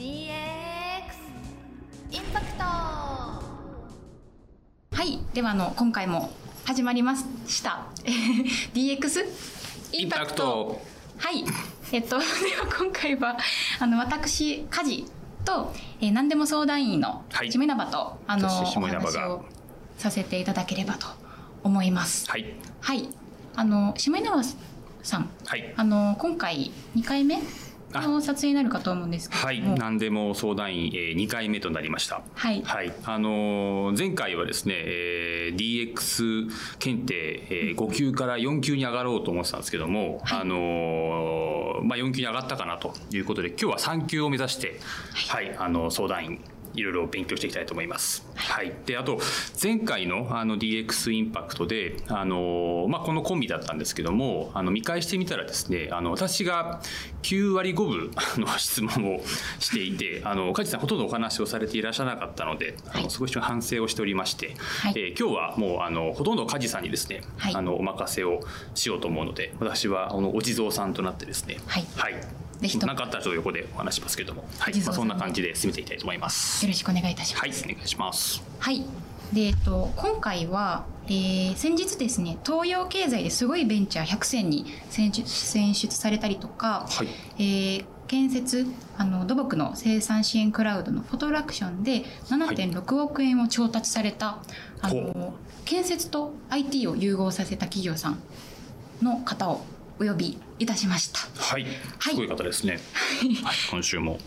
DX インパクトはいではあの今回も始まりました。DX インパクトはい。えっと では今回はあの私家事と、えー、何でも相談員のはい。下稲葉と、あのお私下稲葉が。話をさせていただければと思います。はい。はい。あの下稲葉さん。はい。あの今回2回目の撮影になるかと思うんですけれどはい。も何でも相談員、えー、2回目となりました。はい。はい。あのー前回はですね、えー DX 検定、えー5級から4級に上がろうと思ってたんですけども、あのーまあ、4級に上がったかなということで今日は3級を目指して、はい。あの相談員いろいろ勉強していきたいと思います。はい、であと前回のあの DX インパクトであの、まあ、このコンビだったんですけどもあの見返してみたらですねあの私が9割5分あの質問をしていてあの梶さんほとんどお話をされていらっしゃらなかったのであはい。の少し反省をしておりまして、はい。えー今日はもうあのほとんど梶さんにですね、はい。あのお任せをしようと思うので私はあのお地蔵さんとなってですねはい何かあったらちょっと横でお話しますけども、はい。まあ、そんな感じで進めていきたいと思います。よ。ろしくお願いいたします。はい、お願いします。はい。で、えっと、今回は、えー先日ですね、東洋経済ですごいベンチャー100選に選出選出されたりとか、はい。えー建設あの土木の生産支援クラウドのフォトラクションで7.6億円を調達された、あほの建設と IT を融合させた企業さんの方をお呼びいたしました。はい、はいすごい方ですね。はい、今週も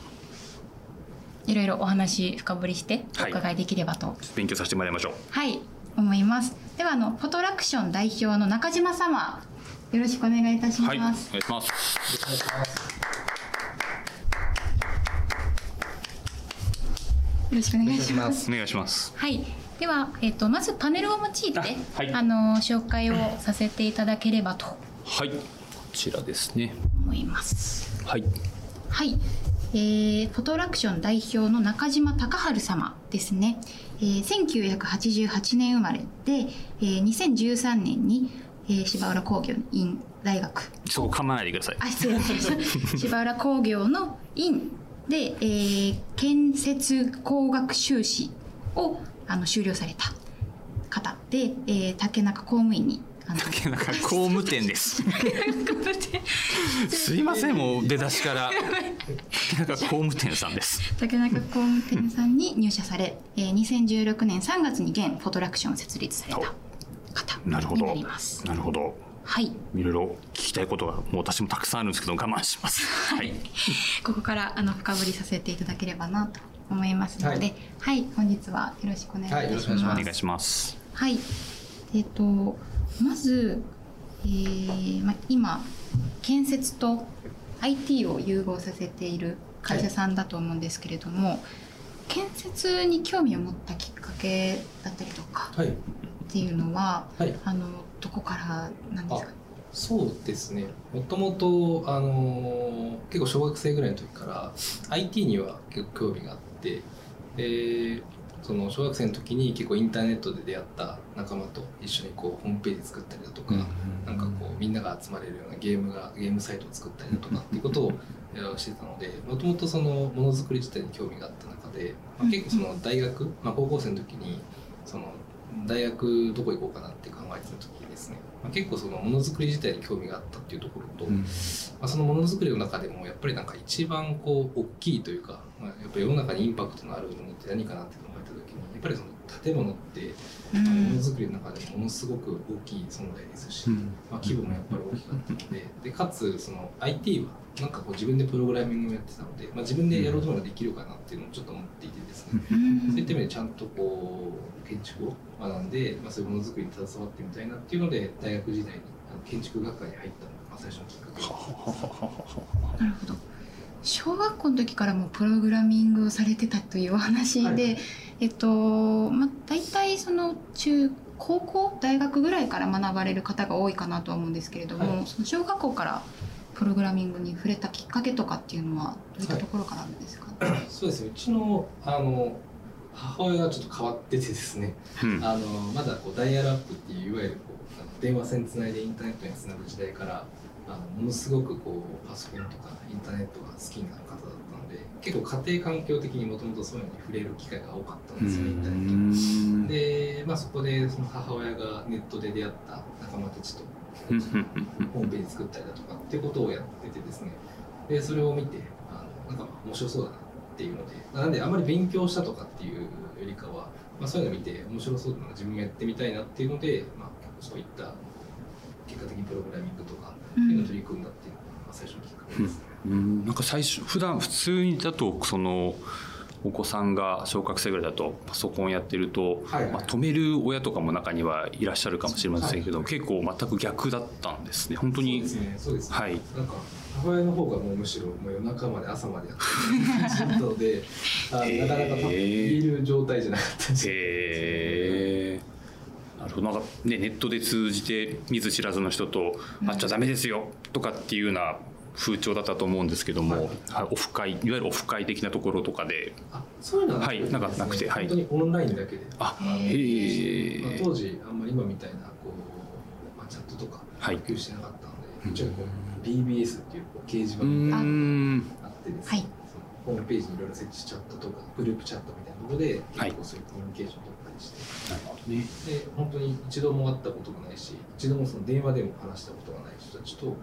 いろいろお話深掘りしておはい伺いできればと勉強させてもらいましょう。はい、思います。ではあのフォトラクション代表の中島様、よろしくお願いいたしはい、お願います。します。よろしくお願いします。お願いします。はい。ではえっ、とまずパネルを用いてあ、あはいの紹介をさせていただければとはい、こちらですね。思います。はい、はい。えー、フォトラクション代表の中島隆春様ですね。えー、1988年生まれで、えー、2013年に、えー、芝浦工業院大学そこ噛まないでください。あ失礼しました 芝浦工業の院で、えー建設工学修士をあの修了された方で、えー竹中公務員に竹中工務店です。すいません、もう出だしから。竹中工務店さんです。竹中工務店さんに入社され、えー2016年3月に現フォトラクションを設立された方なるほど。になります。なるほど。はいいろいろ聞きたいことが、もう私もたくさんあるんですけど、我慢します。はい。ここからあの深掘りさせていただければなと思いますので、はい、本日はよろしくお願いいたします。はいよろしくお願いしまお願いします。はい。えっ、とまず、えーま、今建設と IT を融合させている会社さんだと思うんですけれども、建設に興味を持ったきっかけだったりとかはい、っていうのは、はい、あのどこからなんですか？そうですね。もともとあのー結構小学生ぐらいの時から IT には結構興味があって、でその小学生の時に結構インターネットで出会った仲間と一緒にこうホームページ作ったりだとか、なんかこうみんなが集まれるようなゲームがゲームサイトを作ったりだとかっていうことをえーしてたので、もともとそのものづくり自体に興味があった中で、まあ、結構その大学、まあ高校生の時にその大学どこ行こうかなって考えてた時にですね、まあ、結構そのものづくり自体に興味があったっていうところと、まあ、そのものづくりの中でもやっぱりなんか一番こう大きいというか、まあ、やっぱり世の中にインパクトのあるものって何かなって考えた時にやっぱりその建物ってうあのものんづくりの中でもものすごく大きい存在ですし、まあ、規模もやっぱり大きかったのででかつその IT はなんかこう自分でプログラミングをやってたので、まあ、自分でやろうと思えばできるかなっていうのをちょっと思っていてですね、うん。そういった意味でちゃんとこう建築を学んで、まあ、そういうものづくりに携わってみたいなっていうので大学時代にあの建築学科に入ったのがまあ最初のきっかけです。なるほど。小学校の時からもプログラミングをされてたというお話で、はい。えっとまあ大体その中高校大学ぐらいから学ばれる方が多いかなとは思うんですけれども、はい。その小学校からプログラミングに触れたきっかけとかっていうのはどういったところからなんですか、そうですね。うちのあの母親がちょっと変わっててですね。うん。あのまだこうダイヤルアップっていういわゆるこう電話線つないでインターネットにつなぐ時代からあのものすごくこうパソコンとかインターネットが好きな方だったので結構家庭環境的にもともとそういうのに触れる機会が多かったんですよ、インターネットで、まあ、そこでその母親がネットで出会った仲間たちとホームページ作ったりだとかっていうことをやっててですね。でそれを見てあのなんか面白そうだなっていうのでなんであんまり勉強したとかっていうよりかは、まあ、そういうのを見て面白そうだな自分もやってみたいなっていうので、まあ、そういった結果的にプログラミングとかいうのを取り組ん。だっていうのが、まあ、最初のきっかけです。うん、なんか最初普段普通にだとそのお子さんが小学生ぐらいだとパソコンやってると、はいはい、まあ、止める親とかも中にはいらっしゃるかもしれませんけど、はい、結構全く逆だったんですね。本当に。そうですね。ね、はい。なんか母親の方がもうむしろもう夜中まで朝までやってる のであなかなかいる状態じゃなかったです。へえなるほどなんか、ね、ネットで通じて見ず知らずの人と「会っちゃダメですよ」とかっていうような風潮だったと思うんですけども、はい、オフ会いわゆるオフ会的なところとかであそういうのは、はい、なんかなくて、はい、本当にオンラインだけで。あへえ、まあ、当時あんまり今みたいなこう、まあ、チャットとか普及してなかったので、はい、ちょっとこう BBS っていうこう掲示板みたいなあってですね、はい、ホームページにいろいろ設置チャットとかグループチャットみたいなところで結構そういうコミュニケーションとかにして、なるほどね、で本当に一度も会ったこともないし一度もその電話でも話したことがない人たちと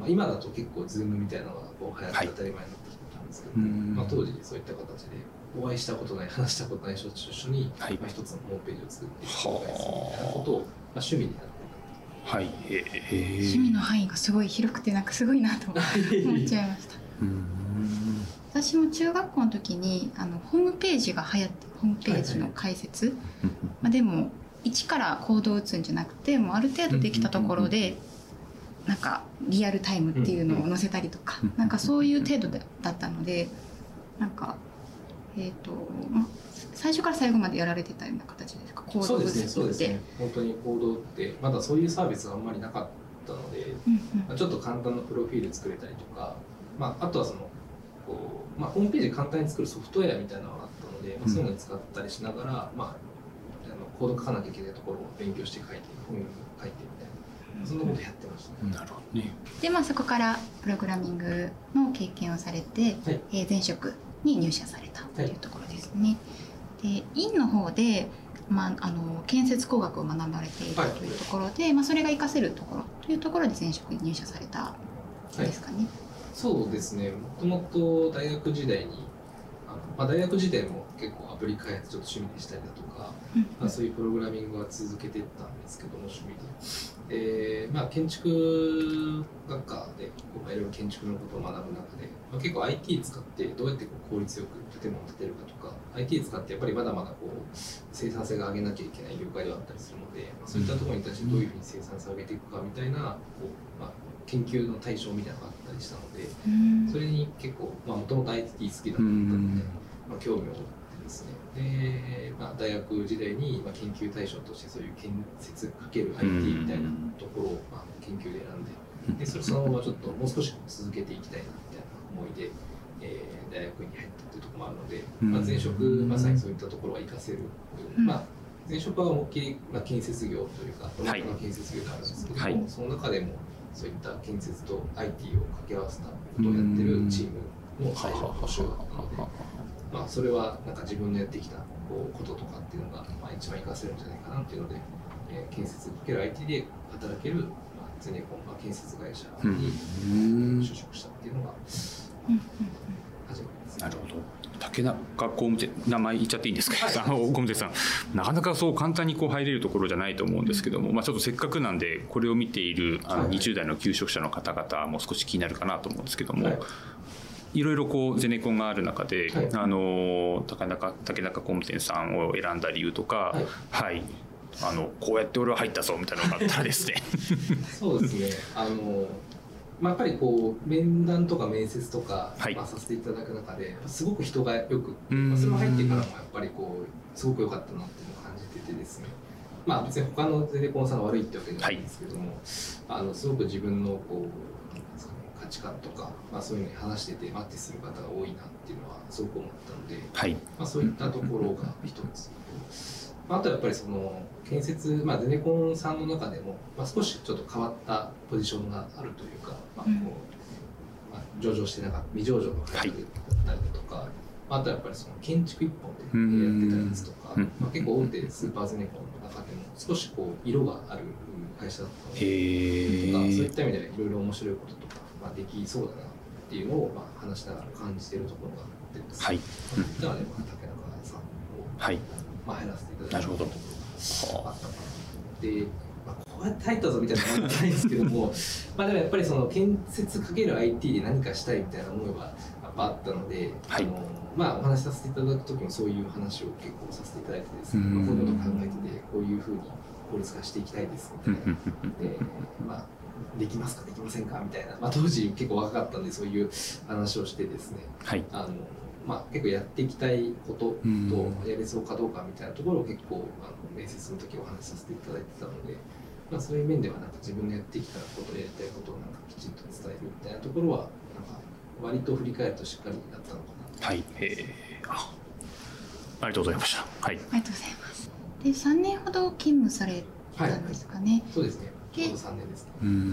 まあ、今だと結構 Zoom みたいなのがこう流行って当たり前になってきたんですけど、はい、まあ、当時そういった形でお会いしたことない話したことない人と一緒に、はい、まあ、一つのホームページを作って紹介するみたいなことを、まあ、趣味になってはい、えー、趣味の範囲がすごい広くてなんかすごいなと思っ ちゃいました。私も中学校の時にあのホームページが流行ってホームページの解説、はいはい、まあ、でも一からコードを打つんじゃなくてもうある程度できたところでなんかリアルタイムっていうのを載せたりとか、なんかそういう程度だったのでなんかえっ、ー、と、ま、最初から最後までやられてたような形ですか？コードそうですねそうですね。本当にコードってまだそういうサービスがあんまりなかったので、うんうん、ちょっと簡単なプロフィール作れたりとか、まあ、あとはそのこう、まあ、ホームページ簡単に作るソフトウェアみたいなのがあったので、まあ、そういうのに使ったりしながら、まあ、あのコード書かなきゃいけないところを勉強して書いて本書いてみたいなそんなことやってましたね。なるほどね。でまあそこからプログラミングの経験をされて、はい、えー、前職に入社されたというところですね。はい、で院の方でまあ、あの建設工学を学ばれているというところで、はい、まあ、それが活かせるところというところで前職に入社されたですかね。そうですねもともと大学時代にあの、まあ、大学時代も結構アプリ開発ちょっと趣味でしたりだとか、うん、まあ、そういうプログラミングは続けていったんですけども趣味で。で、まあ、建築学科で僕はいろいろ建築のことを学ぶ中で、まあ、結構 IT 使ってどうやってこう効率よく建物を建てるかとか IT 使ってやっぱりまだまだこう生産性が上げなきゃいけない業界ではあったりするので、まあ、そういったところに対してどういうふうに生産性を上げていくかみたいなこう、まあ、研究の対象みたいなのがあったりしたのでそれに結構もともと IT 好きだったので、まあ、興味を持ってですね。で、まあ、大学時代に、まあ、研究対象としてそういう建設かける IT みたいなところを、まあ、研究で選んででそれそのままちょっともう少し続けていきたいなみたいな思いで、えー、大学院に入ったというところもあるので、まあ、前職まさにそういったところは活かせる、まあ、前職は思いっきり、まあ、建設業というか大学の建設業があるんですけども、はい、その中でもそういった建設と IT を掛け合わせたことをやってるチームの最初の募集だったので。まあ、それはなんか自分のやってきたこうこととかっていうのが、まあ、一番活かせるんじゃないかなっていうので、えー、建設かける IT で働ける、まあ、ゼネコン、まあ、建設会社に、就職したっていうのが始まりです、ね、なるほど。竹中工務店名前言っちゃっていいんですか、はい、あの工務店さん。なかなかそう簡単にこう入れるところじゃないと思うんですけども、まあ、ちょっとせっかくなんでこれを見ているあの20代の求職者の方々も少し気になるかなと思うんですけども、はいいろいろこうゼネコンがある中で、はい、あの竹中竹中工務店さんを選んだ理由とか、はい、はい、あのこうやって俺は入ったぞみたいなのがあったらですね。そうですね。あのまあ、やっぱりこう面談とか面接とか、はい、まあ、させていただく中ですごく人がよく、まあ、それも入ってからもやっぱりこうすごく良かったなっていうのを感じててですね。まあ別に他のゼネコンさんが悪いってわけじゃないんですけども、はい、あのすごく自分のこう価値観とか、まあ、そういうのに話しててマッチする方が多いなっていうのはすごく思ったので、はい。まあ、そういったところが一つ。まあ、あとやっぱりその建設、まあ、ゼネコンさんの中でも、まあ、少しちょっと変わったポジションがあるというか、まあこうまあ、上場してなかった未上場の会社だったりとか、あとはやっぱりその建築一本でやってたりですとか、うんまあ、結構大手スーパーゼネコンの中でも少しこう色がある会社だったので、へとかそういえった意味ではいろいろ面白いこととか、まあ、できそうだなっていうのをまあ話しながら感じているところがあってですね、はい。そうい。ったので、まあ、竹中さんを、はい。まあ、入らせていただいたところがあったで、まあ、こうやって入ったぞみたいなのはないんですけどもまあでもやっぱりその建設かける IT で何かしたいみたいな思いはやっぱあったので、はい。あのまあ、お話しさせていただく時もそういう話を結構させていただいてですね、うん。まあこういうことを考えててこういうふうに効率化していきたいですみたいな。でまあ、できますか？できませんか？みたいな、まあ、当時結構若かったんでそういう話をしてですね。はい。あの、まあ、結構やっていきたいことうん。とやれそうかどうかみたいなところを結構あの面接の時お話しさせていただいてたので、まあ、そういう面ではなんか自分のやってきたことやりたいことをなんかきちんと伝えるみたいなところはなんか割と振り返るとしっかりだったのかな。と。はい。えー。あありがとうございました。はい。ありがとうございます。で、3年ほど勤務されたんですかね。そうですねちょうでど3年ですね。ううんうんう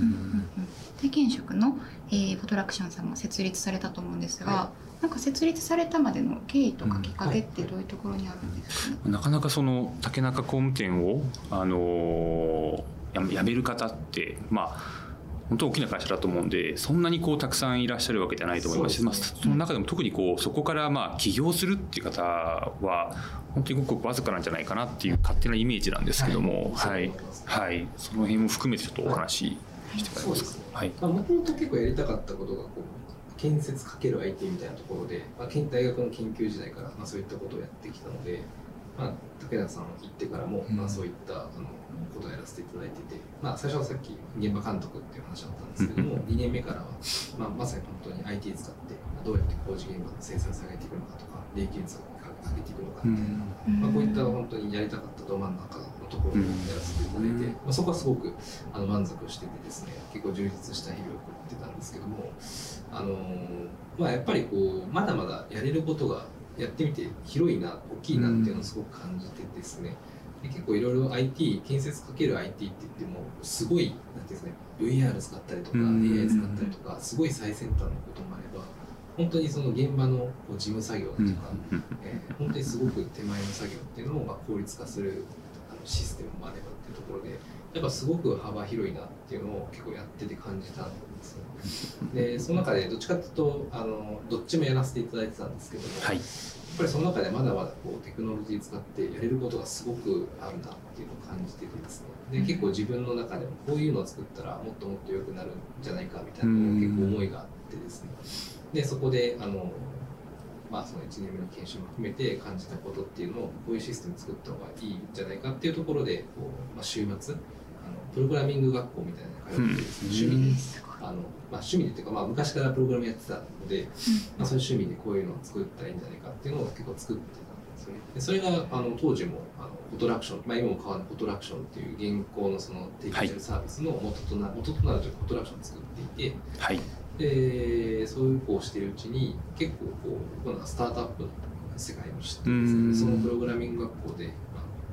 ん。で現職の、えー、フォトラクションさんも設立されたと思うんですが、はなんか設立されたまでの経緯とかうんきっかけってどういうところにあるんですかね？なかなかその竹中工務店を、あのーや辞める方ってまあ本当大きな会社だと思うんでそんなにこうたくさんいらっしゃるわけじゃないと思います。しそね。まあ、その中でも特にこうそこからまあ起業するっていう方は本当にごくわずかなんじゃないかなっていう勝手なイメージなんですけどもははい。い、はい。その辺も含めてちょっとお話ししてもらえますか？そうですね。はい。まあ、もともと結構やりたかったことがこう建設かける IT みたいなところで、まあ、県大学の研究時代から、まあ、そういったことをやってきたので、まあ、竹中さん行ってからも、うん。まあ、そういったあのことをやらせていただいてて、まあ、最初はさっき現場監督っていう話だったんですけども、2年目からは、まあ、まさに本当に IT 使ってまあどうやって工事現場の生産性を上げていくのかとか利益率を上げていくのかみたいまあ、こういった本当にやりたかったど真ん中のところをやらせていただいて、うんまあ、そこはすごくあの満足しててですね結構充実した日々を送ってたんですけども、あのーまあ、やっぱりこうまだまだやれることがやってみて広いな大きいなっていうのをすごく感じてですね、で結構いろいろ IT 建設かける IT って言ってもすごいなんていうんですかね VR 使ったりとかうん。AI 使ったりとかすごい最先端のこともあれば本当にその現場のこう事務作業だとか、うんえー本当にすごく手前の作業っていうのをまあ効率化するあのシステムもあればっていうところでやっぱすごく幅広いなっていうのを結構やってて感じたんですよ。でその中でどっちかっていうとあのどっちもやらせていただいてたんですけども、はい。やっぱりその中でまだまだこうテクノロジー使ってやれることがすごくあるなっていうのを感じててですね。で結構自分の中でもこういうのを作ったらもっともっと良くなるんじゃないかみたいな結構思いがあってですねでそこであのまあその1年目の研修も含めて感じたことっていうのをこういうシステム作った方がいいんじゃないかっていうところでこう、まあ、週末あのプログラミング学校みたいなのに通ってですね、趣味ですあの、まあ、趣味でっていうか、まあ、昔からプログラムやってたので、まあ、そういう趣味でこういうのを作ったらいいんじゃないかっていうのを結構作ってたんですよね。でそれがあの当時もあのフォトラクション、まあ、今も変わらないフォトラクションっていう現行のその提供してるサービスの元とな,、元となるというかフォトラクションを作っていてはいでそういうこうしてるうちに結構こう今度はスタートアップの世界を知ってですうん。ねそのプログラミング学校で、まあ、いわ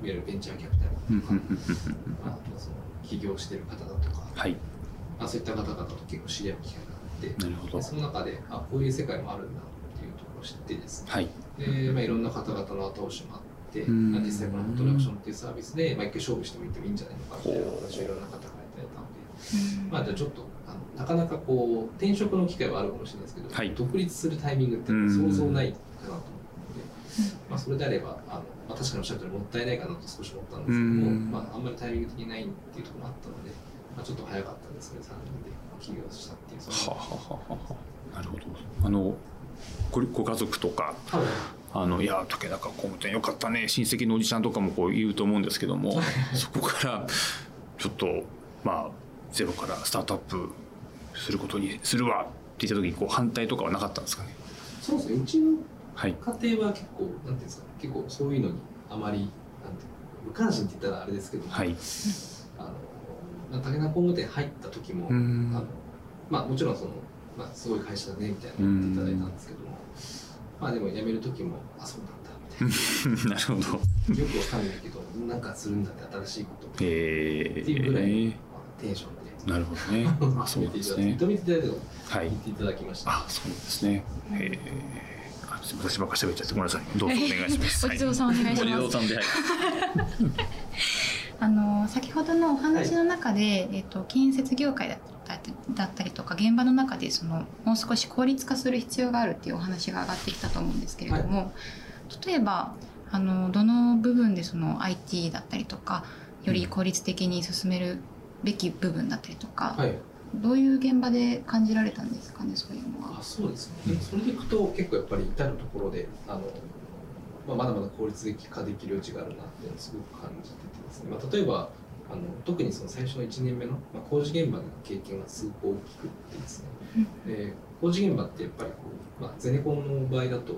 ゆるベンチャーキャピタルとか、まあ、その起業してる方だとか、はいまあ、そういった方々と結構知り合う機会があってその中であこういう世界もあるん。だっていうところを知ってですねはいで、まあ、いろん。な方々の後押しもあって、うん。まあ、実際このフォトラクションっていうサービスで、まあ、一回勝負してみてもいいん。じゃないのかみたいな話をいろん。な方からいただいたので、まあ、じゃあちょっとなかなかこう転職の機会はあるかもしれないですけど、はい。独立するタイミングって想像ないかなと思うので、まあ、それであればあの、まあ、確かにおっしゃる通りもったいないかなと少し思ったんですけども、うん。まあ、あんまりタイミング的にないっていうところもあったので、まあ、ちょっと早かったんですけど3人で起業したっていうはあはあは。なるほど。あのごご家族とかはい。あのいや竹中工務店よかったね親戚のおじちゃんとかもこう言うと思うんですけどもそこからちょっとまあゼロからスタートアップすることにするわって言った時にこう反対とかはなかったんですかね？そうですね。うちのはい。家庭は結構なんていうんですか結構そういうのにあまりなんていうの無関心って言ったらあれですけども、はい。あのまあ竹中工務店入った時も、うん。あのまあもちろんその、まあ、すごい会社だねみたいな言っていただいたんですけども、まあでも辞める時もあそうなんだみたいな。なるほど。よくわかんないけどなんかするんだって新しいことっていうぐらいの、ー、まあテンションでなるほどね。あそうですね。認めてい。ただいてはい。言っていただきました。あそうですねへえあ私ばっか喋っちゃってごめんなさい。どうぞお願いします。お地蔵さんお願いします。お地蔵さんではい あの先ほどのお話の中で、えっと建設業界だっただったりとか現場の中でそのもう少し効率化する必要があるっていうお話が上がってきたと思うんですけれども、例えばあのどの部分でその IT だったりとかより効率的に進めるべき部分だったりとか、はい。どういう現場で感じられたんですかねそういうのは。あそうですね、でそれでいくと結構やっぱり至る所であの、まあ、まだまだ効率的化できる余地があるなっていうのをすごく感じててですね、まあ、例えばあの特にその最初の1年目の、まあ、工事現場での経験がすごく大きくってですね。で工事現場ってやっぱりこう、まあ、ゼネコンの場合だと、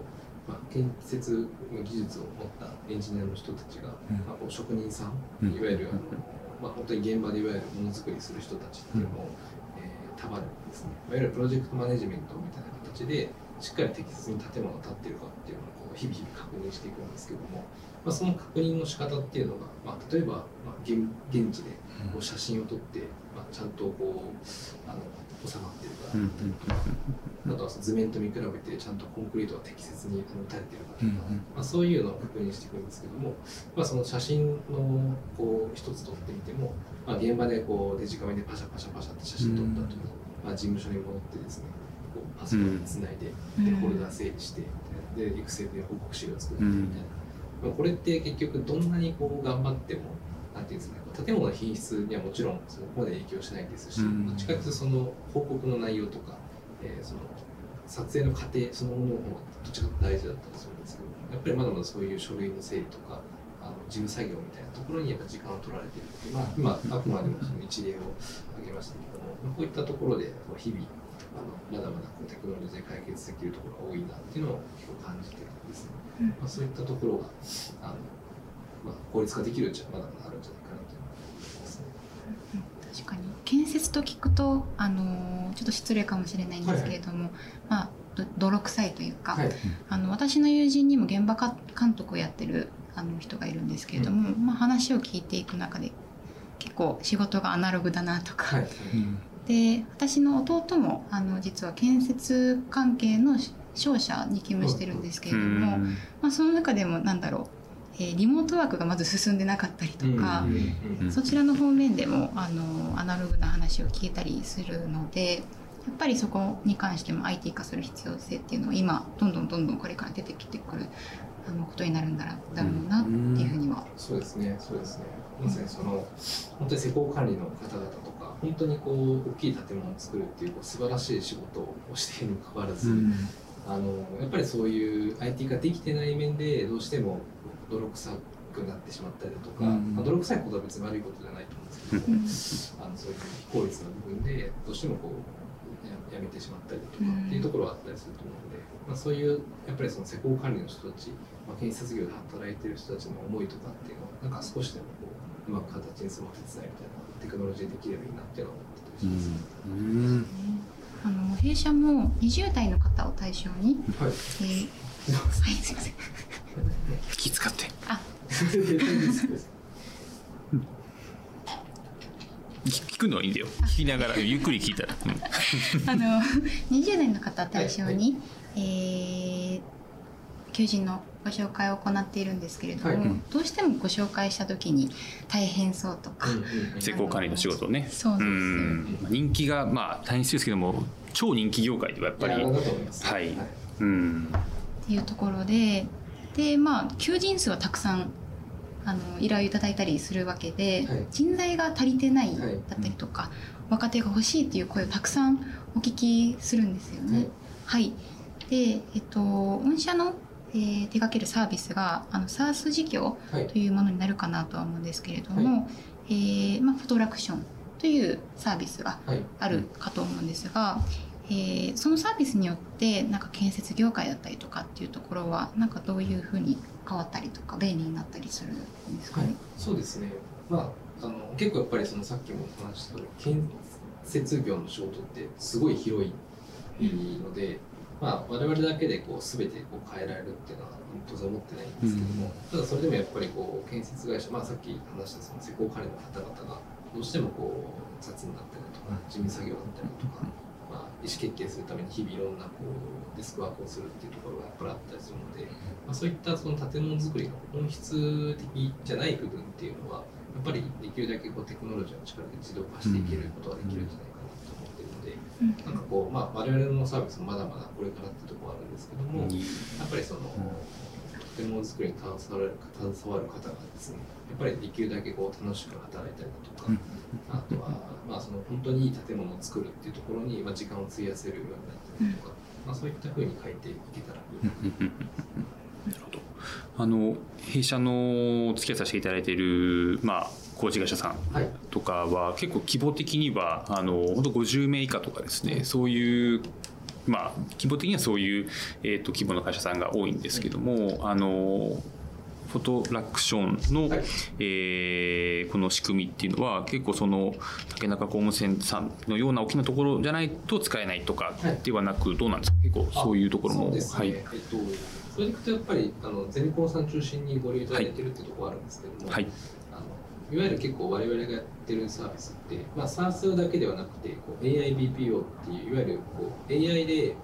まあ、建設の技術を持ったエンジニアの人たちが、うん。まあ、こう職人さん。いわゆるあの、まあ、本当に現場でいわゆるものづくりする人たちっていうのを、えー束ねてですね、いわゆるプロジェクトマネジメントみたいな形でしっかり適切に建物が建っているかっていうのをこう日々日々確認していくんですけども、まあ、その確認の仕方っていうのが、まあ、例えば、まあ、現現地でこう写真を撮って、まあ、ちゃんとこうあの収まってるかうんあとはその図面と見比べてちゃんとコンクリートが適切に打たれてるかとか、まあ、そういうのを確認していくんですけども、まあ、その写真のこう一つ撮ってみても、まあ、現場でこうデジカメでパシャパシャパシャって写真撮った後に、まあ、事務所に戻ってですねこうパソコンにつないで,、うん。でフォルダ整理してでエクセルで報告資料を作ってみたいな、まあ、これって結局どんなにこう頑張ってもなんていうんですかね。建物の品質にはもちろんそこまで影響しないですし、うん。どっちかというとその報告の内容とか、えーその撮影の過程そのものの方がどっちかと大事だったりするんですけどやっぱりまだまだそういう書類の整理とかあの事務作業みたいなところにやっぱ時間を取られているので、まあ、今あくまでもその一例を挙げましたけどもこういったところでこう日々あのまだまだこうテクノロジーで解決できるところが多いなっていうのを結構感じてるんですね。まあ、そういったところがあの、まあ、効率化できるうちはまだまだあるんじゃないかなという思いますね。確かに。建設と聞くと、あのーちょっと失礼かもしれないんですけれども、まあど泥臭いというか、はい。あの私の友人にも現場か監督をやってるあの人がいるんですけれども、まあ、話を聞いていく中で結構仕事がアナログだなとか、はい。で私の弟もあの実は建設関係の商社に勤務してるんですけれども、まあ、その中でもなんだろう、えーリモートワークがまず進んでなかったりとか、うんうんうんそちらの方面でもあのアナログな話を聞いたりするのでやっぱりそこに関しても IT 化する必要性っていうのは今どんどんどんどんこれから出てきてくるあのことになるんだろうなっていうふうには。そうですね、そうですね。まさにその本当に施工管理の方々とか、本当にこう大きい建物を作るっていうこう素晴らしい仕事をしているにもかかわらず、あのやっぱりそういう IT 化できてない面でどうしても泥臭くなってしまったりだとか、うんまあ、泥臭いことは別に悪いことじゃないと思うんですけども、あのそういう非効率な部分でどうしてもこうややめてしまったりだとかっていうところはあったりすると思うので、まあ、そういうやっぱりその施工管理の人たち、まあ、建設業で働いてる人たちの思いとかっていうのをなんか少しでもこううまく形にするお手伝いみたいなテクノロジーできればいいなっていうのは思ってたりします。うん。あの弊社も20代の方を対象に、はい。えーはいすいません。気使って。あ。聞聞くのはいいんだよ。聞きながらゆっくり聞いたら、う んあの20代の方を対象に、えー求人のご紹介を行っているんですけれども、はい。どうしてもご紹介した時に大変そうとか、施工管理の仕事をね。そうですんまあ人気がまあ大変ですけども超人気業界ではやっぱりいやだと思います。はい。うんっていうところででまあ求人数はたくさんあの依頼をいただいたりするわけで、はい。人材が足りてないだはいったりとか、若手が欲しいっていう声をたくさんお聞きするんですよね。はい、で、えっと、御社の、えー手掛けるサービスがあの SARS 事業はい。というものになるかなとは思うんですけれども、えーまあ、フォトラクションというサービスがはい。あるかと思うんですが、えーそのサービスによってなんか建設業界だったりとかっていうところはなんかどういうふうに変わったりとか便利になったりするんですかはいね。、そうですね。まあ、あの結構やっぱりそのさっきもお話しした建設業の仕事ってすごい広いので、まあ我々だけでこう全てこう変えられるっていうのは当然思ってないんですけども、ただそれでもやっぱりこう建設会社、まあさっき話したその施工管理の方々がどうしてもこう雑になったりだとか事務作業だったりだとか。まあ、意思決定するために日々いろんなこうデスクワークをするっていうところがやっぱりあったりすあ、そういったその建物作りの本質的じゃない部分っていうのはやっぱりできるだけこうテクノロジーの力で自動化していけることができるんじゃないかなと思ってるので、うん。なんかこう、まあ、我々のサービスもまだまだこれからってところはあるん。ですけども、やっぱりその、建物作りに携わる携わる方がですねやっぱりできるだけこう楽しく働いたりだとか、あとは、まあ、その本当にいい建物を作るっていうところに、まあ、時間を費やせるようになったりとか、まあ、そういったふうに書いていけたらいいなと。なるほど。あの弊社のお付き合いさせていただいている、まあ、工事会社さんはい。とかは結構規模的にはあの本当50名以下とかですねそういうまあ規模的にはそういう、えー、と規模の会社さんが多いんですけどもあのフォトラクションの、はい。えーこの仕組みっていうのは結構その竹中工務店さんのような大きなところじゃないと使えないとかはいではなくどうなんですか？結構そういうところもはい。えっと、それでいくとやっぱりあのゼネコンさん中心にご利用いただいてるってところはあるんですけども、はい。あのいわゆる結構我々がやってるサービスって、まあ、SARS だけではなくてこう AIBPO っていういわゆるこう AI で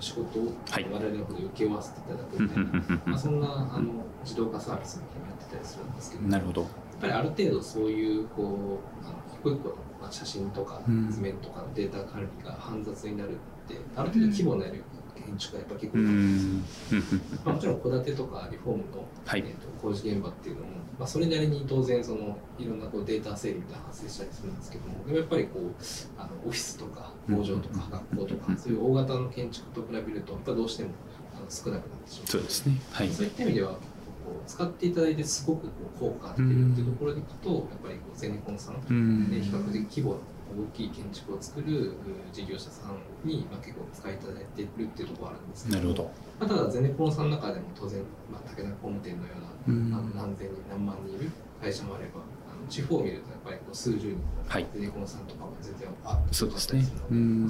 仕事をはい。我々のことを請け負わせていただくうんみたいな、うんうん。まあ、そんなあの自動化サービスみたいなのやってたりするんですけどなるほど。やっぱりある程度そういうこうあの一個一個の、まあ、写真とかうん。図面とかのデータ管理が煩雑になるってある程度規模のある建築がやっぱ結構う多い。んですよんうん。まあ、もちろん戸建てとかリフォームの、はい。えー、と工事現場っていうのも、まあ、それなりに当然そのいろんなこうデータ整理みたいな発生したりするんですけどもでもやっぱりこうあのオフィスとか工場とか学校とか、そういう大型の建築と比べるとやっぱどうしてもあの少なくなってしまう。そうですね。はい。そういった意味ではこう使っていただいてすごくこう効果が出てるっていうところでいくと、やっぱりこうゼネコンさんうん。で比較的規模の大きい建築を作るう事業者さんに、まあ、結構使いいただいてるっていうところはあるんですけどなるほど。まあ、ただゼネコンさんの中でも当然、まあ、竹中工務店のような、うん。あの何千人何万人いる会社もあればあの地方を見るとやっぱりこう数十人のはい。ゼネコンさんとかも全然あったりするので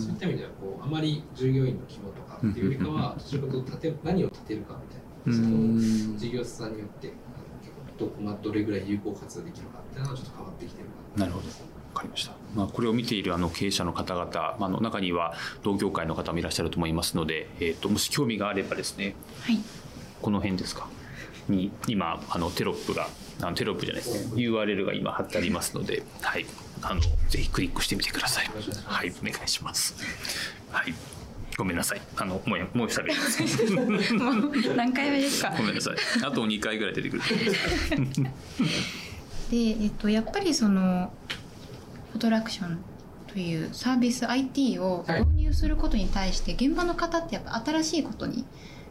そういった意味ではこうあまり従業員の規模とかっていうよりかはどちらかと何を建てるかみたういな事業者さんによってどこまどれぐらい有効活用できるかっていうのはちょっと変わってきてるかなるほどわかりました。まあ、これを見ているあの経営者の方々、まあ、あの中には同業界の方もいらっしゃると思いますので、えっ、と、もし興味があればですね、はいこの辺ですか？に、今、あのテロップが、あのテロップじゃないですね、URL が今貼ってありますので、はい、あの、ぜひクリックしてみてください。はい、お願いします。はい。ごめんなさい。あの、もうや、もう喋ります。もう何回目ですか？ごめんなさい。あと2回ぐらい出てくる。で、えっと、やっぱりそのフォトラクションというサービス IT をはい導入することに対して、現場の方ってやっぱ新しいことに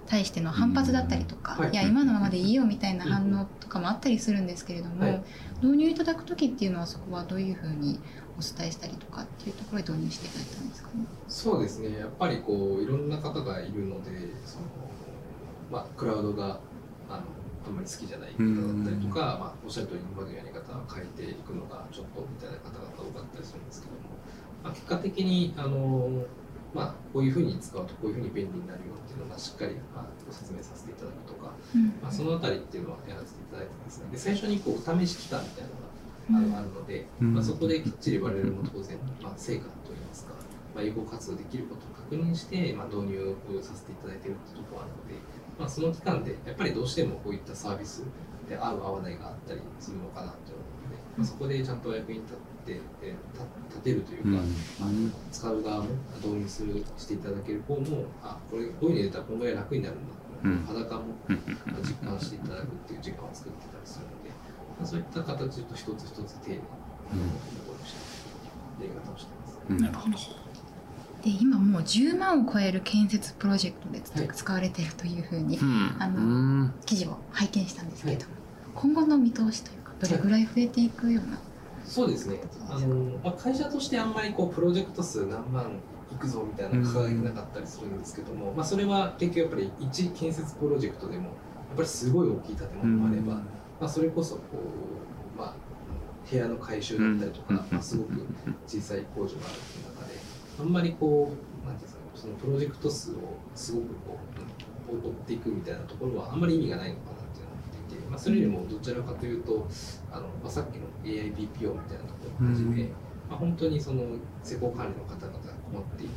対しての反発だったりとか、はいいや今のままでいいよみたいな反応とかもあったりするんですけれども、はい導入いただく時っていうのはそこはどういうふうにお伝えしたりとかっていうところで導入していただいたんですかね？そうですね。やっぱりこういろんな方がいるのでその、まあ、クラウドがあのあんまり好きじゃない方だったりとか、まあ、おっしゃる通り今までのやり方を変えていくのがちょっとみたいな方々多かったりするんですけども、まあ、結果的にあの、まあ、こういうふうに使うとこういうふうに便利になるよっていうのがしっかり、まあ、ご説明させていただくとか、うん。まあ、そのあたりっていうのはやらせていただいてですね。で最初にこうお試し期間みたいなのがあのあるので、うん。まあ、そこできっちり我々も当然、まあ、成果といいますか、まあ、有効活用できることを確認して、まあ、導入をさせていただいているっていうところがあるので、まあ、その期間でやっぱりどうしてもこういったサービスで合う合わないがあったりするのかなと思うので、まあ、そこでちゃんとお役に立って、えー立立てるというか、あの使う側も導入するしていただける方もあこれこういうの入れたらこのぐらい楽になるんだ、うん。裸もうん。実感していただくっていう時間を作ってたりするので、まあ、そういった形と一つ一つ丁寧にご用意してやり方をしてます。うん。なるほど。で今もう10万を超える建設プロジェクトではい。使われているというふうにうん。あのうん。記事を拝見したんですけれども、今後の見通しというかどれぐらい増えていくような、そうですね。あの、まあ、会社としてあんまりこうプロジェクト数何万いくぞみたいなの掲げてなかったりするんですけども、まあ、それは結局やっぱり一建設プロジェクトでもやっぱりすごい大きい建物もあれば、うんまあ、それこそこう、まあ、部屋の改修だったりとか、まあ、すごく小さい工場があるっていう中であんまりこうなんていうんですかねそのプロジェクト数をすごくこううん追っていくみたいなところはあんまり意味がないのかなっていうのを思っていて、まあ、それよりもどちらかというとあの、まあ、さっきの AIBPO みたいなところをはじめ、まあ、本当にその施工管理の方々が困っている、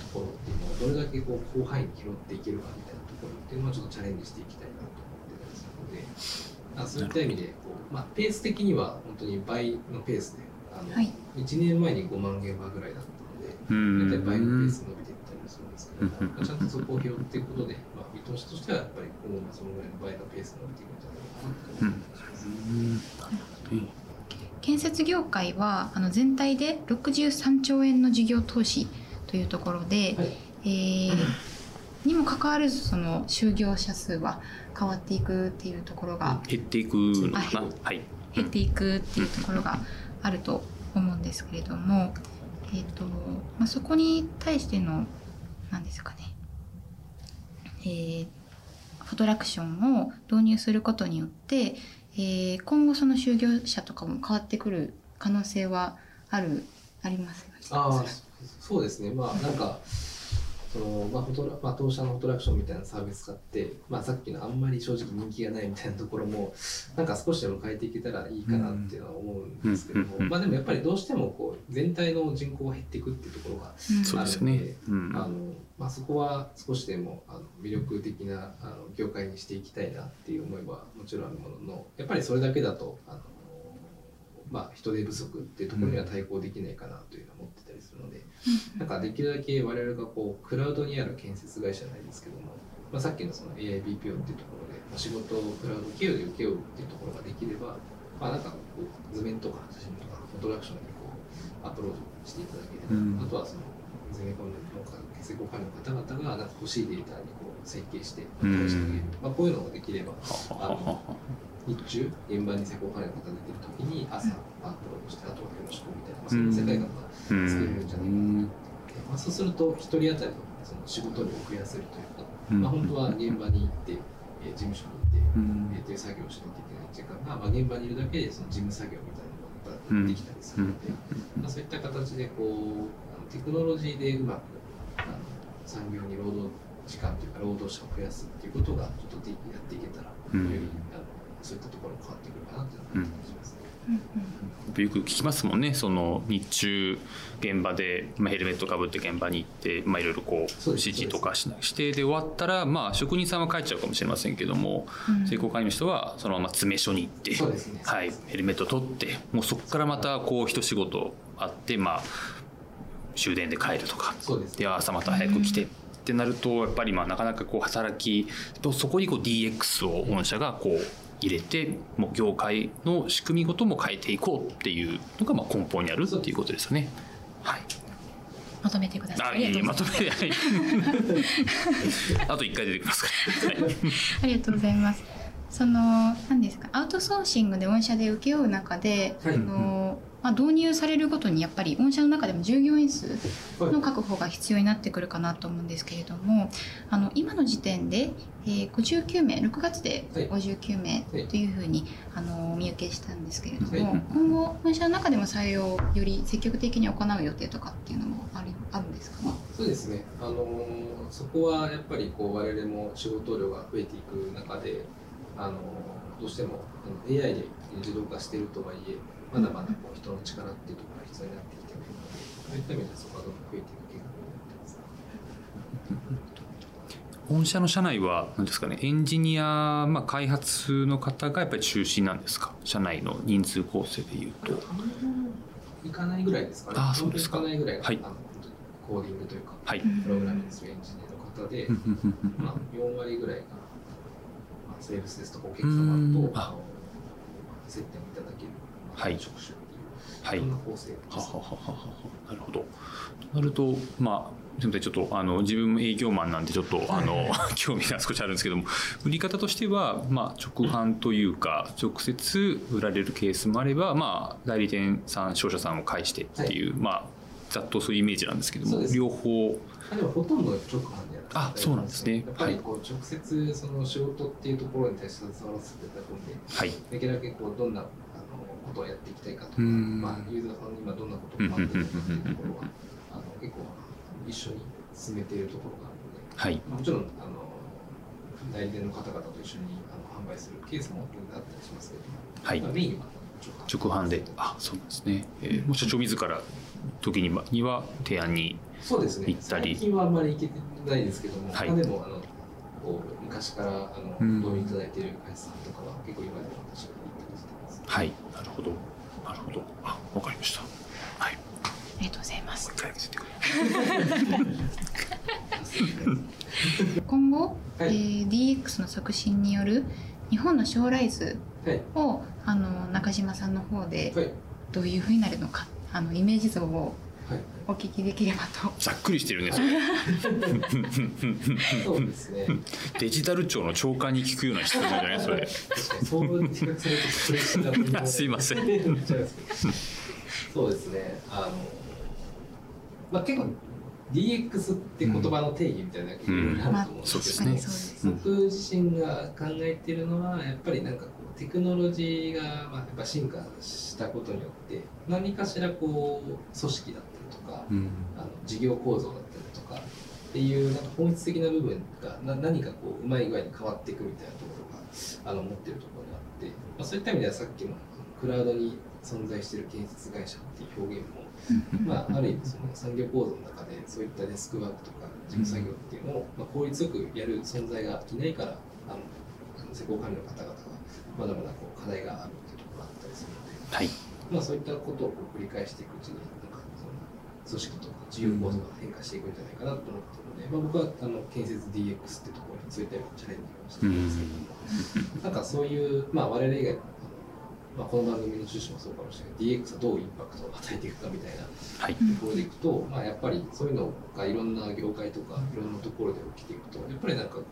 ところっていうのをどれだけこう広範囲に拾っていけるかみたいなところっていうのはちょっとチャレンジしていきたいなと思ってたりするのであそういった意味でこう、まあ、ペース的には本当に倍のペースであの、はい。1年前に5万現場ぐらいだったのでうん。大体倍のペースで伸びていったりもするんですけどまあちゃんとそこを拾っていくことで、まあ、見通しとしてはやっぱり今後もそのぐらいの倍のペースで伸びていくんじゃないかなと思ってます。建設業界はあの全体で63兆円の事業投資というところで、はい。えーにもかかわらずその就業者数は変わっていくっていうところが減っていくのかな。ははい。減っていくっていうところがあると思うんですけれども、えーとまあ、そこに対しての何ですかね、えーフォトラクションを導入することによって、えー今後その就業者とかも変わってくる可能性はあるありますよね。ああそうですね。まあなんかそのまあフォトラまあ当社のフォトラクションみたいなサービス使ってまあさっきのあんまり正直人気がないみたいなところも なんか少しでも変えていけたらいいかなっていうのは思うんですけども、うんうんまあでもやっぱりどうしてもこう全体の人口が減っていくっていうところがうんそうでね。うんあのまあ、そこは少しでもあの魅力的なあの業界にしていきたいなっていう思いはもちろんあるもののやっぱりそれだけだとあの、まあ、人手不足っていうところには対抗できないかなというのは思ってるので、なんかできるだけ我々がこうクラウドにある建設会社じゃないですけども、まあ、さっきのその AIBPO っていうところで、まあ、仕事をクラウド経由で請け負うっていうところができれば、まあ、なんかこう図面とか写真とかフォトラクションにこうアプローチしていただければ、うん。あとはその図面コンの施工管理の方々がなんか欲しいデータにこう設計してうん。返してあげる、まあ、こういうのができればはははは日中現場に施工管理の方が出てる時に朝アップロードしてあとはよろしくみたいな、まあ、そん。な世界観がうん作れるんじゃないかなと思って、まあ、そうすると一人当たりのその仕事量を増やせるというか、うん。まあ、本当は現場に行って、えー事務所に行って、うん。えー、という作業をしないといけない時間が、まあ、現場にいるだけでその事務作業みたいなのができたりするので、まあ、そういった形でこうあのテクノロジーでうまくあの産業に労働時間というか労働者を増やすっていうことがちょっとでやっていけたら、うんよりあのそういったところも変わってくるかなっていうのは感じますね。うんよく聞きますもんねその日中現場で、まあ、ヘルメットかぶって現場に行って、まあ、いろいろこう指示とかしなしてで終わったら、まあ、職人さんは帰っちゃうかもしれませんけどもうん施工管理の人はそのまま詰め所に行って、ねはい、ヘルメット取ってもうそこからまたこう一仕事あって、まあ、終電で帰るとかですで朝また早く来て。ってなるとやっぱりまあなかなかこう働きとそこにこう DX を御社がこう入れてもう業界の仕組みごとも変えていこうっていうのがまあ根本にあるっていうことですよね。はい。まとめてください。あありいえまとめはい あと一回出てきますから。はい。ありがとうございます。その何ですか？アウトソーシングで御社で請け負う中で、はいあのまあ、導入されるごとにやっぱり御社の中でも従業員数の確保が必要になってくるかなと思うんですけれどもあの今の時点で、えー、59名6月ではい。59名はい。というふうに、あの見受けしたんですけれども、はい。今後御社の中でも採用をより積極的に行う予定とかっていうのもありあるんですか？ねそうですね、あのーそこはやっぱりこう我々も仕事量が増えていく中で、あのーどうしても AI で自動化しているとはいえ、まだまだこう人の力っていうところが必要になってきているので、そういった意味でそこはどんどん増えていく計画になってます。御社の社内は何ですか？ねエンジニア、まあ、開発の方がやっぱり中心なんですか？社内の人数構成でいうと。いかないぐらいですかね。あーそうですかかないぐらいが、はいあの本当にコーディングというか、はい。プログラミングするエンジニアの方で、まあ、4割ぐらいが、まあ、セールスですとかお客う様とあの接点をいただける、まあはい。はい。なるほど。となると、まあ、すみません、ちょっとあの自分も営業マンなんで、ちょっとあの 興味が少しあるんですけども、売り方としては、まあ、直販というか、直接売られるケースもあれば、まあ、代理店さん、商社さんを介してっていう、まあ、ざっとそういうイメージなんですけども、両方、あでもほとんど直販でやってあそうなんですね。やっぱりこう直接その仕事っていうところに対して携わらせていただくんで、はい。できるだけこうどんなことをやっていきたいかとか、うん。まあ、ユーザーさんに今どんなことを待っているかっていうところは、あの結構一緒に進めているところがあるので、はい。まあもちろんあの代理店の方々と一緒にあの販売するケースもあったりしますけども、はい。まあ、メインは直販で。あそうなんですね、えーもう社長自ら時にはには提案にそうですね。行ったり。最近はあんまり行けてないですけども、はい。まあ、でもあのこう昔からあのうん。ご覧いただいている会社さんとかは結構今でも私が行ったりしてます。はい。なるほど。なるほど。あわかりました。はい。ありがとうございます。一回見せてくれ今後、はい。えー DX の促進による日本の将来図はい。をあの中島さんの方ではい。どういうふうになるのかあのイメージ像をはいお聞きできればと。ざっくりしてるね そうですね。デジタル庁の長官に聞くような質問じゃないそれ。すいませんそうですねあのまあ結構 DX って言葉の定義みたいなのがいろいろあると思うんですけど、そうですね確かにそうです、うん僕自身が考えているのはやっぱりなんかこうテクノロジーがまあやっぱ進化したことによって何かしらこう組織だったりとか、うん。あの事業構造だったりとかっていうなんか本質的な部分がな何かこううまい具合に変わっていくみたいなところがあの持ってるところがあって、まあ、そういった意味ではさっきのクラウドに存在している建設会社っていう表現もまあ、ある意味その産業構造の中でそういったデスクワークとか事務作業っていうのを、まあ、効率よくやる存在がいないからあの施工管理の方々はまだまだこう課題があるっていうところがあったりするので、はい。まあ、そういったことをこう繰り返していくうちに組織とか事業構造が変化していくんじゃないかなと思ってるので、まあ、僕はあの建設 DX っていうところにそういったようなチャレンジをしてるん。ですけども、なんかそういう、まあ、我々以外のあのまあ、この番組の趣旨もそうかもしれない DX がどうインパクトを与えていくかみたいなはい。うんところでいくと、まあ、やっぱりそういうのがいろんな業界とかいろんなところで起きていくとやっぱりなんかこ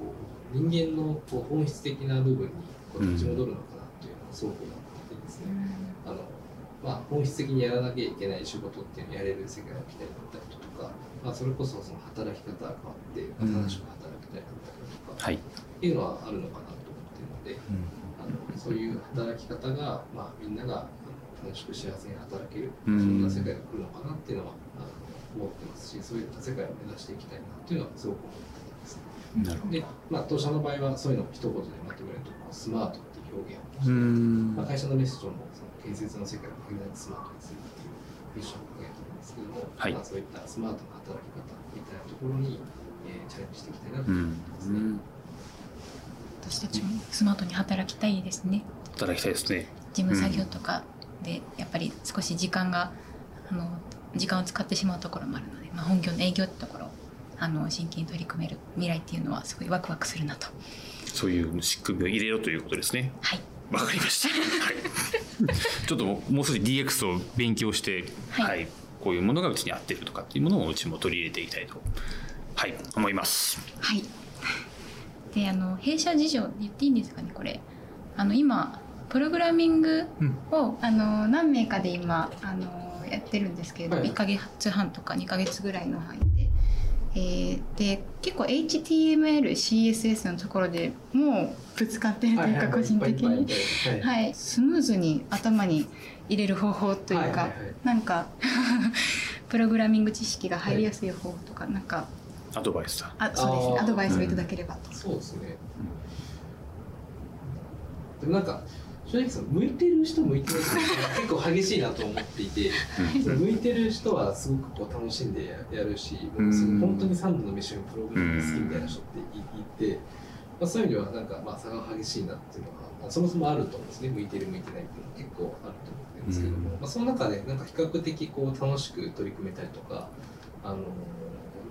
う人間のこう本質的な部分にこう立ち戻るのかなっていうのがすごく思っていてですね、あのまあ、本質的にやらなきゃいけない仕事っていうのをやれる世界が来たりだったりとか、まあ、それこそその働き方が変わってうん新しく働きたいだったりとか、はいっていうのはあるのかなと思っているので。あのそういう働き方が、まあ、みんなが楽しく幸せに働ける、うんそんな世界が来るのかなっていうのはあの思ってますしそういった世界を目指していきたいなっていうのはすごく思っています。なるほどで、まあ、当社の場合はそういうのを一言でまとめるとスマートっていう表現をうして、んまあ、会社のメッセージも建設の世界を限らずスマートにするっていうミッションを掲げてるんですけども、はい。まあ、そういったスマートな働き方みたいなところに、えーチャレンジしていきたいなうと思ってんますね。私たちもスマートに働きたいですね。働きたいですね。事務作業とかでやっぱり少し時間があの時間を使ってしまうところもあるので、まあ、本業の営業ってところをあの真剣に取り組める未来っていうのはすごいワクワクするなと。そういう仕組みを入れろということですね。はいわかりました。はい。ちょっともう少し DX を勉強して、はいはい、こういうものがうちに合ってるとかっていうものをうちも取り入れていきたいと、はい、思います。はい。で、あの弊社事情言っていいんですかね、これ。あの今プログラミングを、あの何名かで今あのやってるんですけれど、はい1ヶ月半とか2ヶ月ぐらいの範囲で。えーで結構 HTML、CSS のところでもうぶつかってるというか個人的に、はいはい、スムーズに頭に入れる方法というか、なんか プログラミング知識が入りやすい方法とか、なんかアドバイスだ。あそうですね。アドバイスをいただければと、そうですね。でもなんか正直その向いてる人向いてない人結構激しいなと思っていて、向いてる人はすごくこう楽しんでやるし、もうその本当に三度の飯にプログラムが好きみたいな人っていいて、まあ、そういう意味ではなんかまあ差が激しいなっていうのがまあそもそもあると思うんですね。向いてる向いてないっていうのは結構あると思ってるんですけども、うんまあその中でなんか比較的こう楽しく取り組めたりとか。あの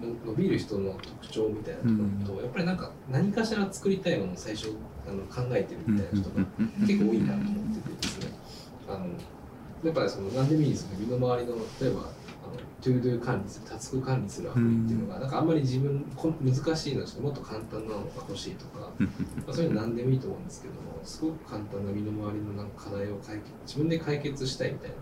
の伸びる人の特徴みたいなところと、やっぱりなんか何かしら作りたいものを最初あの考えてるみたいな人が結構多いなと思っててですねあのやっぱりその何でもいいですけど身の回りの例えばあの ToDo 管理するタスク管理するアプリっていうのが、なん。かあん。まり自分こ難しいのちょっともっと簡単なのが欲しいとか、まあ、そういうの何でもいいと思うん。ですけどもすごく簡単な身の回りのなん。か課題を解決自分で解決したいみたいな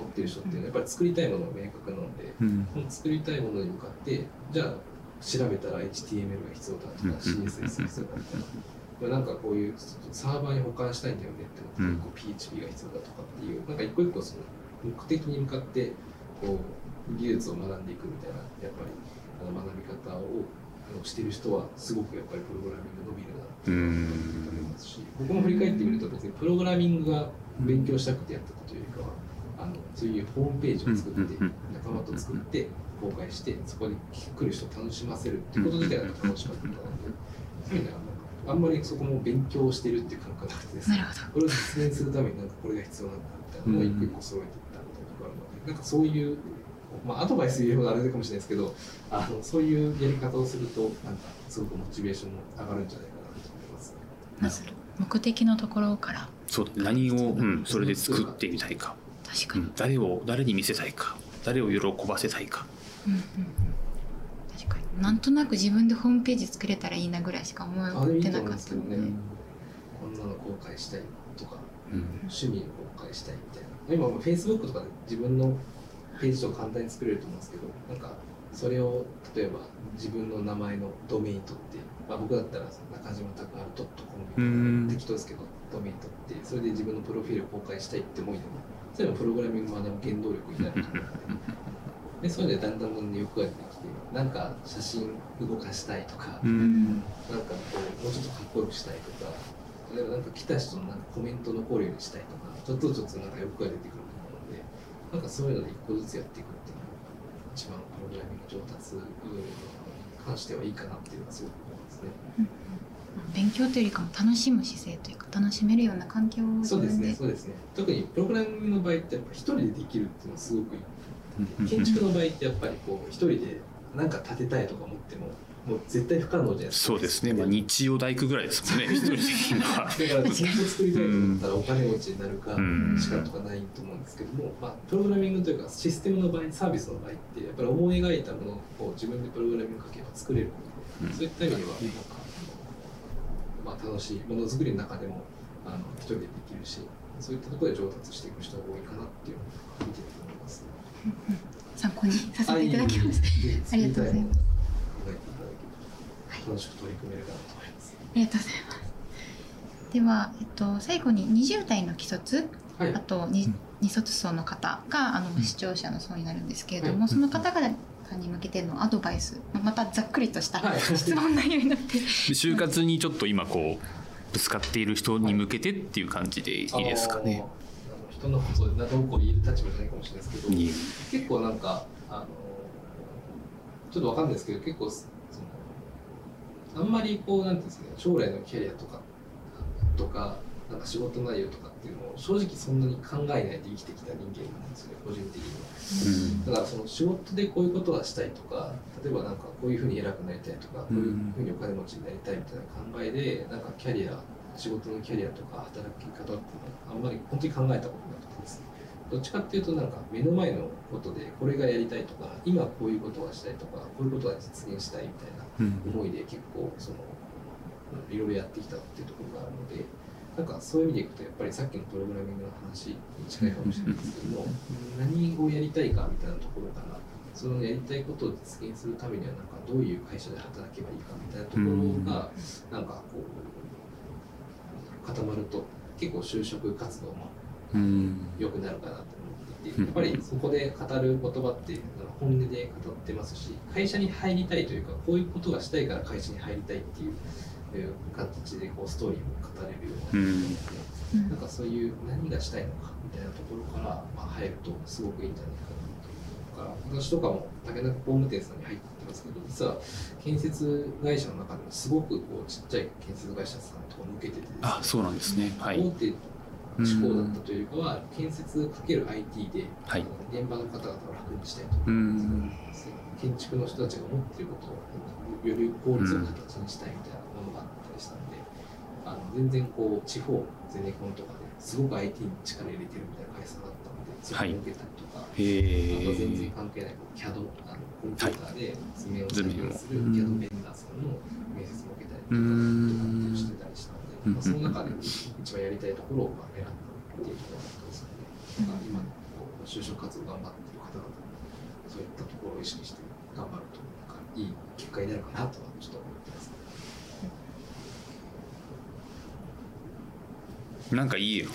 思ってる人っていうのはやっぱり作りたいものが明確なので、うん。この作りたいものに向かってじゃあ調べたら HTML が必要だとか CSS が必要だとか、まあなんかこういうサーバーに保管したいんだよねって思ってこう PHP が必要だとかっていうなんか一個一個その目的に向かってこう技術を学んでいくみたいなやっぱりあの学び方をあのしてる人はすごくやっぱりプログラミング伸びるなって思いん。ますし僕も振り返ってみると別にプログラミングが勉強したくてやったというよりかはあのそういうホームページを作って仲間と作って公開してそこに来る人を楽しませるってこと自体が楽しかったのでそういうはあんまりそこも勉強してるっていう感覚がなくてですね。なるほど。これを実現するためになんかこれが必要なんだみたいなのを一個一個揃えていったみたいなところがあるので。なんかそういうまあアドバイス言えるほどあれかもしれないですけどあのそういうやり方をするとなんかすごくモチベーションも上がるんじゃないかなと思います。まず目的のところから。そう何を、うん、それで作ってみたいか、確かに、うん、誰を誰に見せたいか。誰を喜ばせたいか。うんうんうんなんとなく自分でホームページ作れたらいいなぐらいしか思ってなかったので。こんなの公開したいとかうん。趣味を公開したいみたいな。今も Facebook とかで自分のページとか簡単に作れると思うんですけどなんかそれを例えば自分の名前のドメイン取って、まあ、僕だったら中島拓春 .com みたいうん。な適当ですけどドメイン取ってそれで自分のプロフィールを公開したいって思いでもそれもプログラミング学ぶ原動力になると思うのででそういうのでだんだんだんだん欲が出てきてなんか写真動かしたいとか、ううんんなんかこうもうちょっとかっこよくしたいとか例えばなんか来た人のなんかコメント残るようにしたいとかちょっとずつなんか欲が出てくると思うのでなんかそういうので一個ずつやっていくっていうのが一番プログラミング上達に関してはいいかなっていうのはすごく思いますね。勉強というよりかも楽しむ姿勢というか楽しめるような環境をそうですね、自そうですね。特にプログラミングの場合ってやっぱ一人でできるっていうのはすごくいい。建築の場合ってやっぱりこう一人でなんか建てたいとか思ってももう絶対不可能じゃないですか。そうですね、まあ、日曜大工ぐらいですもんね。一人で。きるのはだから自分で作りたいと思ったらお金持ちになるかうん。しかとかないと思うんですけども、まあ、プログラミングというかシステムの場合サービスの場合ってやっぱり思い描いたものを自分でプログラミングかけば作れるので、うん。そういった意味ではなんか、まあ、楽しいものづくりの中でもあの一人でできるしそういったところで上達していく人が多いかなっていうのを見てると思います。参考にさせていただきますありがとうございます。ありがとうござい。ますでは、えっと、最後に20代の既卒はい。あとに二卒層の方があの視聴者の層になるんですけれども、はい。その方々に向けてのアドバイスまたざっくりとしたはい。質問内容になって、で就活にちょっと今こうぶつかってい。る人に向けてってい。う感じでい。い。ですかね。人のことでどうこう言える立場じゃないかもしれないですけど、結構なんかあのちょっとわかんないですけど結構そのあんまりこうなんていうんですかね将来のキャリアとかとかなんか仕事内容とかっていうのを正直そんなに考えないで生きてきた人間なんですよね個人的には。だからその仕事でこういうことはしたいとか例えばなんかこういうふうに偉くなりたいとかこういうふうにお金持ちになりたいみたいな考えでなんかキャリア仕事のキャリアとか働き方っていうのはあんまり本当に考えたことなくてですね。どっちかっていうとなんか目の前のことでこれがやりたいとか今こういうことがしたいとかこういうことが実現したいみたいなうん。思いで結構そのいろいろやってきたっていうところがあるのでなんかそういう意味でいくとやっぱりさっきのプログラミングの話に近いかもしれないですけども何をやりたいかみたいなところからそのやりたいことを実現するためにはなんかどういう会社で働けばいいかみたいなところがなんかこう固まると結構就職活動もうん。良くなるかなと思っていてやっぱりそこで語る言葉って本音で語ってますし会社に入りたいというかこういうことがしたいから会社に入りたいっていうえー形でこうストーリーも語れるようなので、うん。なんかそういう何がしたいのかみたいなところから、まあ、入るとすごくいいんじゃないかなと思うから私とかも竹中工務店さんに入ってますけど実は建設会社の中でもすごくこうちっちゃい建設会社さんとか向けててねあそうなんですね。はい。大手志向だったというよりかは建設かける IT で、はい現場の方々を楽にしたいとか、うん建築の人たちが持っていることをより効率よく形にしたいみたいなものがあったりしたんで、あの全然こう地方ゼネコンとかですごく IT に力入れてるみたいな会社だったのでそれを受けたりとか、あと全然。関係ない CAD あのコンピューターで図面を図面を採用するうん。CAD ベンダーさん。の面接も受けたりとかうん。してたりしたので、うん。まあ、その中で一番やりたいところをっていうところだったん。ですよね。まあ今こう就職活動頑張っている方々もそういったところを意識して頑張るとなん。かいい結果になるかなとはちょっと思ってます。なん。か言えよ。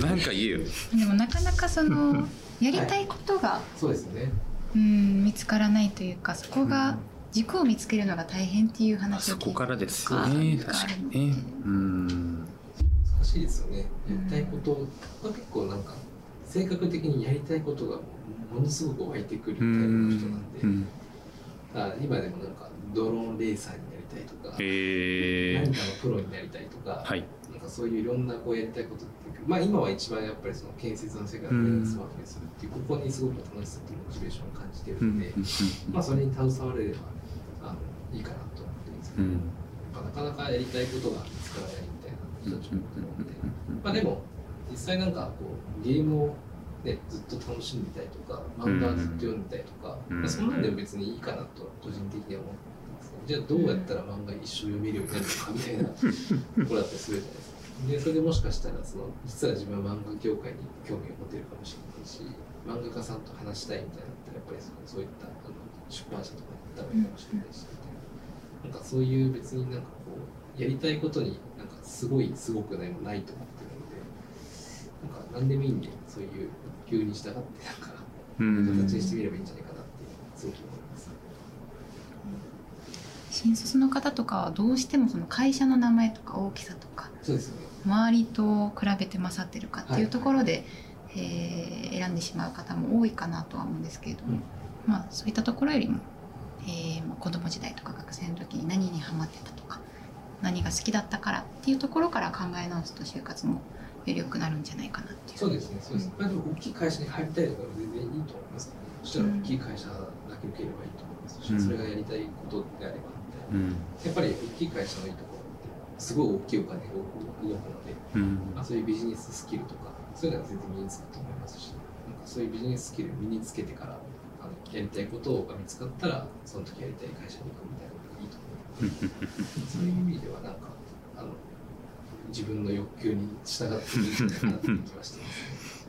なん。か言えよ。でもなかなかそのやりたいことが、そうですよね。うん見つからないというかそこが軸を見つけるのが大変っていうあ話を聞いたそこからですよね。確かにね。うん。難難しいですよねやりたいことが結構なんか性格的にやりたいことがものすごく湧いてくるタイプの人なんで、うん。だから今でもなんかドローンレーサーになりたいとか、え何かのプロになりたいとか、はい。なんかそういういろんなこうやりたいことまあ今は一番やっぱりその建設の世界をスマートにするっていうここにすごく楽しさとモチベーションを感じてるうん。ん。で、まあそれに携われればあのいいかなと思ってるんです。けど、なかなかやりたいことが見つからないみたいな人たちもいるので、まあでも実際なんかこうゲームをね、ずっと楽しんでたりとか漫画ずっと読んでたりとか、うん。まあ、そんなんでも別にいいかなと個人的には思ってますねじゃあどうやったら漫画一生読めるようになるのかみたいなところだったりするじゃないですかでそれでもしかしたらその実は自分は漫画業界に興味を持てるかもしれないし漫画家さんと話したいみたいなったらやっぱりそのそういったあの出版社とかに行った方がいいかもしれないしみたいななんかそういう別になんかこうやりたいことになんかすごいすごくないもないと思ってるのでなんか何でもいいんでそういう急に従ってなんかうん形にしてみればいいんじゃないかなってすごく思います。新卒の方とかはどうしてもその会社の名前とか大きさとかそうですよね。周りと比べて勝ってるかっていうところで、えー選んでしまう方も多いかなとは思うんですけれども、まあ、そういったところよりも、えーまあ子供時代とか学生の時に何にハマってたとか何が好きだったからっていうところから考え直すと就活もより良くなるんじゃないかなっていう。そうですね。そうです。まあでも大きい会社に入りたいとか全然いいと思います、ね。そしたら大きい会社だけ受ければいいと思いますし、うんそれがやりたいことであればみたいな。うんやっぱり大きい会社のいいところすごい大きいお金が動くので、うん。まあ、そういうビジネススキルとかそういうのは全然身につくと思いますしなんかそういうビジネススキル身につけてからあのやりたいことが見つかったらその時やりたい会社に行くみたいなのがいいと思いますそういう意味ではなんかあの自分の欲求に従っていいんじゃないかなって気がしてます、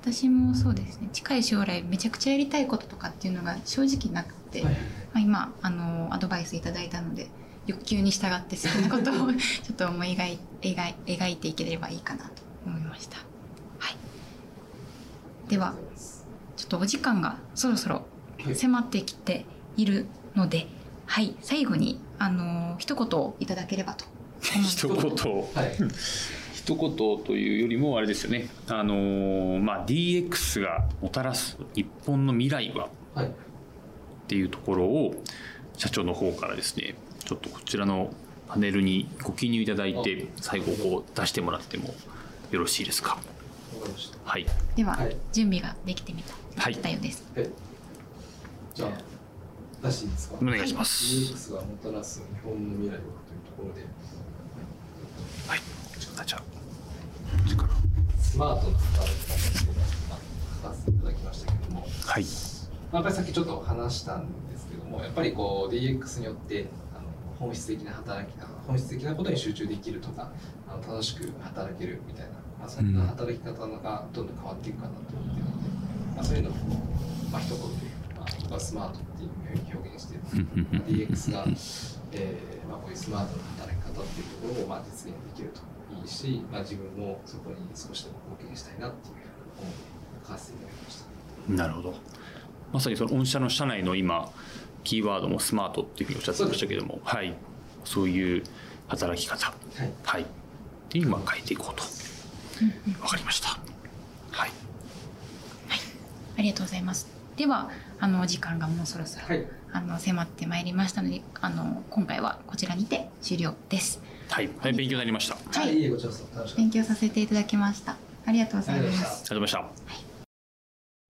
私もそうですね。近い将来めちゃくちゃやりたいこととかっていうのが正直なくて、はい。まあ、今あのアドバイスいただいたので欲求に従って好きなことをちょっと思い描い描い描いていければいいかなと思いました。はい、ではちょっとお時間がそろそろはい迫ってきているので、はい、最後にあの一言いただければと。一言はい一言というよりもあれですよねあのーまあ DX がもたらす日本の未来は？はいっていうところを社長の方からですねちょっとこちらのパネルにご記入いただいて最後こう出してもらってもよろしいですか？はい。では、はい。準備ができてみた、はい。たようです。はいじゃあ出していいですか？お願いします、DX がもたらす日本の未来はというところで。はい。じゃあ力スマートな働き方いうのを書かせていただきましたけども、はい。まあ、やっぱりさっきちょっと話したんですけどもやっぱりこう DX によって本質的な働き本質的なことに集中できるとかあの楽しく働けるみたいな、まあ、そんな働き方がどんどん変わっていくかなと思っているので、まあ、そういうのを、まあ、一言で、まあ、僕はスマートっていうふうに表現して DX が、えーまあ、こういうスマートな働き方っていうところをまあ実現できるといいし、まあ、自分もそこに少しでも貢献したいなっていうふうに思って書かせていただきました。なるほど。まさにその御社の社内の今キーワードもスマートっていうふうにおっしゃってましたけどもはい。そういう働き方。はい。はい。っていうのを変えていこうと。わかりました。はい。ありがとうございます。ではあのお時間がもうそろそろ、はい。あの迫ってまいりましたのであの今回はこちらにて終了です。はい、はい、勉強になりました。ありはい勉強させていただきました。ありがとうございま。ます。したがとうございました。はい